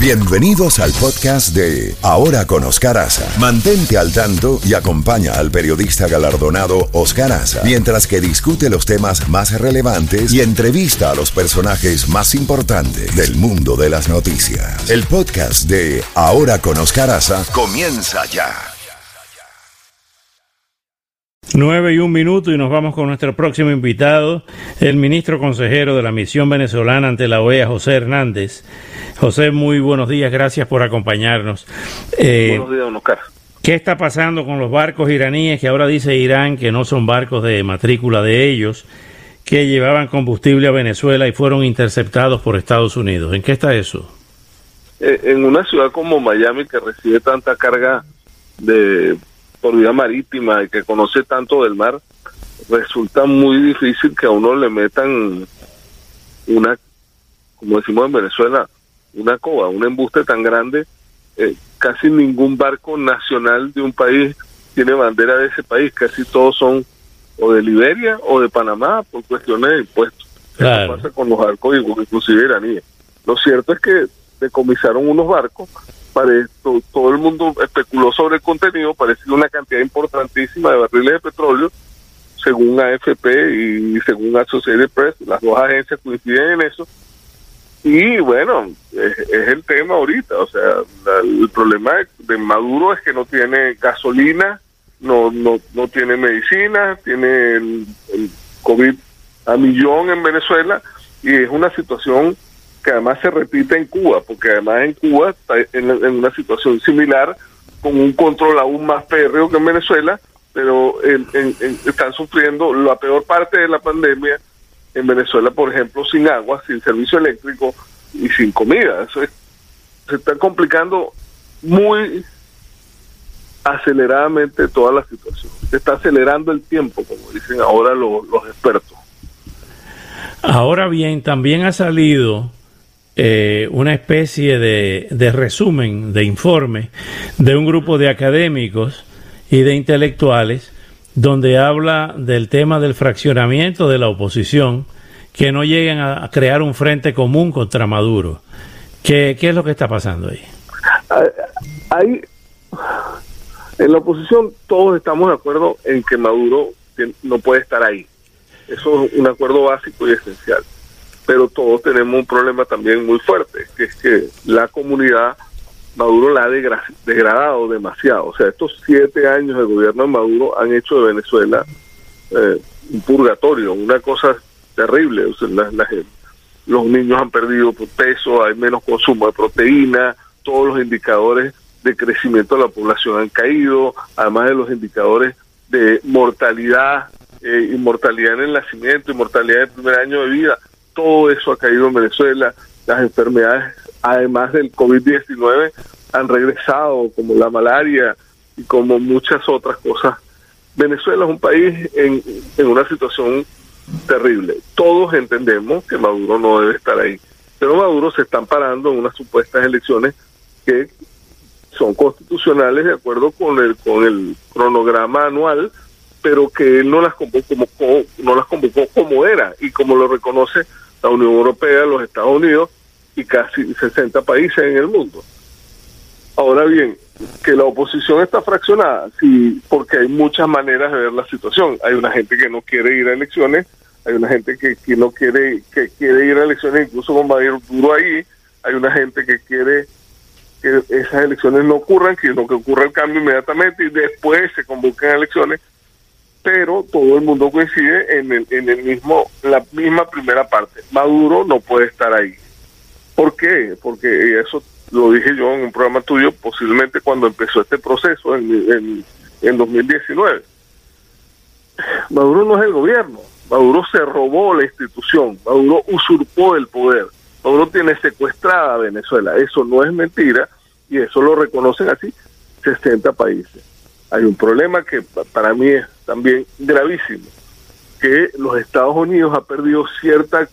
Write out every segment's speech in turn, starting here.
Bienvenidos al podcast de Ahora con Oscar Aza. Mantente al tanto y acompaña al periodista galardonado Oscar Aza mientras que discute los temas más relevantes y entrevista a los personajes más importantes del mundo de las noticias. El podcast de Ahora con Oscar Aza comienza ya. 9 y un minuto y nos vamos con nuestro próximo invitado, el ministro consejero de la misión venezolana ante la OEA, José Hernández. José, muy buenos días, gracias por acompañarnos. Eh, buenos días, don Oscar. ¿Qué está pasando con los barcos iraníes que ahora dice Irán que no son barcos de matrícula de ellos, que llevaban combustible a Venezuela y fueron interceptados por Estados Unidos? ¿En qué está eso? Eh, en una ciudad como Miami que recibe tanta carga de por vía marítima y que conoce tanto del mar, resulta muy difícil que a uno le metan una, como decimos en Venezuela, una coba, un embuste tan grande. Eh, casi ningún barco nacional de un país tiene bandera de ese país, casi todos son o de Liberia o de Panamá por cuestiones de impuestos. Eso pasa con los barcos, inclusive iraníes. Lo cierto es que decomisaron unos barcos todo, todo el mundo especuló sobre el contenido, parecía una cantidad importantísima de barriles de petróleo, según AFP y según Associated Press, las dos agencias coinciden en eso. Y bueno, es, el tema ahorita, o sea, el problema de Maduro es que no tiene gasolina, no no no tiene medicina, tiene el COVID a millón en Venezuela y es una situación que además se repite en Cuba, porque además en Cuba está en, una situación similar, con un control aún más férreo que en Venezuela, pero están sufriendo la peor parte de la pandemia en Venezuela, por ejemplo, sin agua, sin servicio eléctrico y sin comida. Eso se está complicando muy aceleradamente toda la situación. Se está acelerando el tiempo, como dicen ahora los expertos. Ahora bien, también ha salido eh, una especie de, de, resumen, de informe de un grupo de académicos y de intelectuales donde habla del tema del fraccionamiento de la oposición, que no lleguen a crear un frente común contra Maduro. ¿Qué, es lo que está pasando ahí? Ahí, en la oposición todos estamos de acuerdo en que Maduro no puede estar ahí. Eso es un acuerdo básico y esencial pero todos tenemos un problema también muy fuerte, que es que la comunidad Maduro la ha degradado demasiado. O sea, estos siete años de gobierno de Maduro han hecho de Venezuela eh, un purgatorio, una cosa terrible. O sea, los niños han perdido peso, hay menos consumo de proteína, todos los indicadores de crecimiento de la población han caído, además de los indicadores de mortalidad, eh, inmortalidad en el nacimiento, inmortalidad en el primer año de vida, todo eso ha caído en Venezuela, las enfermedades, además del COVID-19, han regresado, como la malaria y como muchas otras cosas. Venezuela es un país en, una situación terrible. Todos entendemos que Maduro no debe estar ahí, pero Maduro se está amparando en unas supuestas elecciones que son constitucionales de acuerdo con el con el cronograma anual, pero que él no las convocó como no las convocó como era y como lo reconoce la Unión Europea, los Estados Unidos y casi 60 países en el mundo. Ahora bien, que la oposición está fraccionada, sí, porque hay muchas maneras de ver la situación. Hay una gente que no quiere ir a elecciones, hay una gente que, no quiere que quiere ir a elecciones incluso con ir duro ahí, hay una gente que quiere que esas elecciones no ocurran, que no que ocurra el cambio inmediatamente y después se convoquen elecciones pero todo el mundo coincide en el, en el mismo, la misma primera parte. Maduro no puede estar ahí. ¿Por qué? Porque eso lo dije yo en un programa tuyo, posiblemente cuando empezó este proceso en, en, 2019. Maduro no es el gobierno, Maduro se robó la institución, Maduro usurpó el poder, Maduro tiene secuestrada a Venezuela, eso no es mentira y eso lo reconocen así 60 países. Hay un problema que para mí es también gravísimo, que los Estados Unidos ha perdido cierta,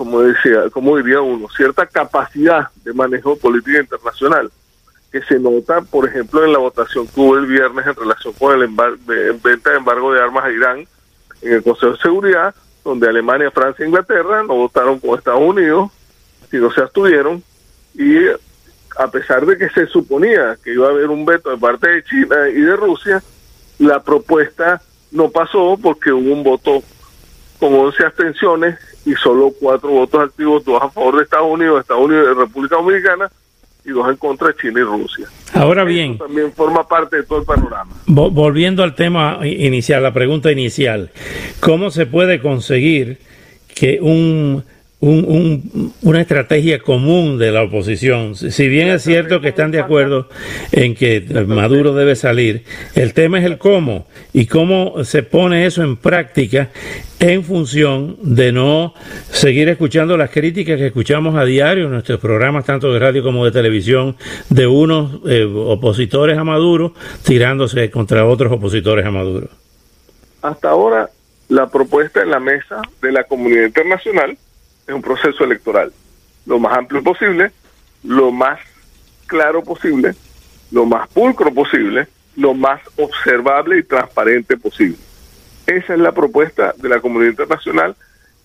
como decía, como diría uno, cierta capacidad de manejo política internacional, que se nota, por ejemplo, en la votación que hubo el viernes en relación con el venta de embargo de armas a Irán en el Consejo de Seguridad, donde Alemania, Francia e Inglaterra no votaron con Estados Unidos, sino se abstuvieron, y a pesar de que se suponía que iba a haber un veto de parte de China y de Rusia, la propuesta no pasó porque hubo un voto con 11 abstenciones y solo cuatro votos activos, dos a favor de Estados Unidos, Estados Unidos y República Dominicana, y dos en contra de China y Rusia. Ahora bien, también forma parte de todo el panorama. Volviendo al tema inicial, la pregunta inicial, ¿cómo se puede conseguir que un un, una estrategia común de la oposición. Si bien es cierto que están de acuerdo en que Maduro debe salir, el tema es el cómo y cómo se pone eso en práctica en función de no seguir escuchando las críticas que escuchamos a diario en nuestros programas, tanto de radio como de televisión, de unos eh, opositores a Maduro tirándose contra otros opositores a Maduro. Hasta ahora, la propuesta en la mesa de la comunidad internacional es un proceso electoral lo más amplio posible, lo más claro posible, lo más pulcro posible, lo más observable y transparente posible. Esa es la propuesta de la comunidad internacional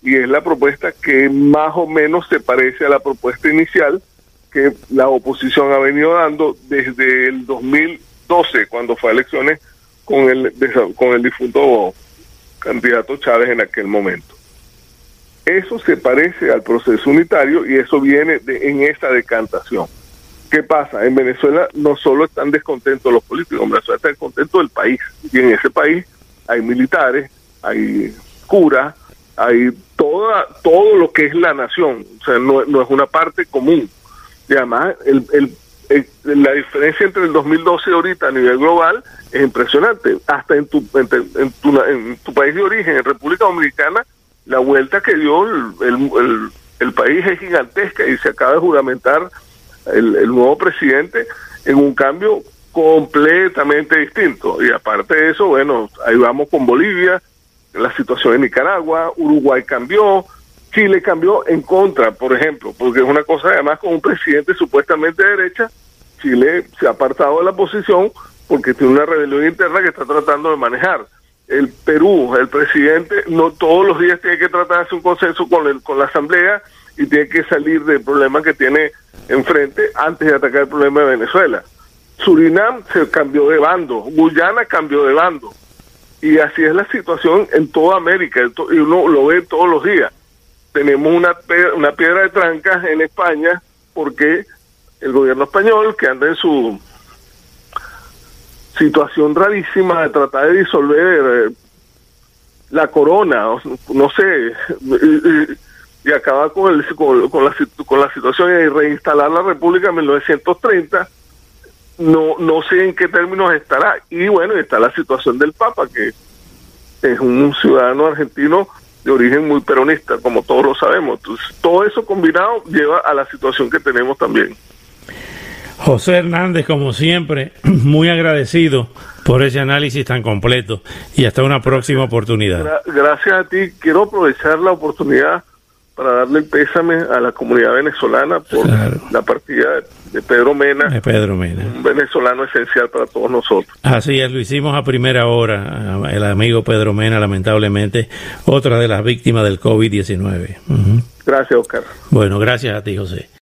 y es la propuesta que más o menos se parece a la propuesta inicial que la oposición ha venido dando desde el 2012, cuando fue a elecciones con el, con el difunto candidato Chávez en aquel momento. Eso se parece al proceso unitario y eso viene de, en esa decantación. ¿Qué pasa? En Venezuela no solo están descontentos los políticos, en Venezuela está descontento el país. Y en ese país hay militares, hay curas, hay toda, todo lo que es la nación. O sea, no, es una parte común. Y además, el, la diferencia entre el 2012 y ahorita a nivel global es impresionante. Hasta en tu, en, tu, en tu país de origen, en República Dominicana, la vuelta que dio el, el, país es gigantesca y se acaba de juramentar el, el, nuevo presidente en un cambio completamente distinto. Y aparte de eso, bueno, ahí vamos con Bolivia, la situación en Nicaragua, Uruguay cambió, Chile cambió en contra, por ejemplo, porque es una cosa además con un presidente supuestamente de derecha, Chile se ha apartado de la posición porque tiene una rebelión interna que está tratando de manejar el Perú, el presidente, no todos los días tiene que tratar de hacer un consenso con, el, con la Asamblea y tiene que salir del problema que tiene enfrente antes de atacar el problema de Venezuela. Surinam se cambió de bando, Guyana cambió de bando. Y así es la situación en toda América, y uno lo ve todos los días. Tenemos una, una piedra de trancas en España porque el gobierno español, que anda en su situación rarísima de tratar de disolver eh, la corona, no sé, y, acabar con, el, con, la, con la situación y reinstalar la República en 1930, no, no sé en qué términos estará. Y bueno, está la situación del Papa, que es un ciudadano argentino de origen muy peronista, como todos lo sabemos. Entonces, todo eso combinado lleva a la situación que tenemos también. José Hernández, como siempre, muy agradecido por ese análisis tan completo y hasta una próxima oportunidad. Gracias a ti. Quiero aprovechar la oportunidad para darle el pésame a la comunidad venezolana por la partida de Pedro Mena. De Pedro Mena. Un venezolano esencial para todos nosotros. Así es, lo hicimos a primera hora. El amigo Pedro Mena, lamentablemente, otra de las víctimas del COVID-19. Gracias, Oscar. Bueno, gracias a ti, José.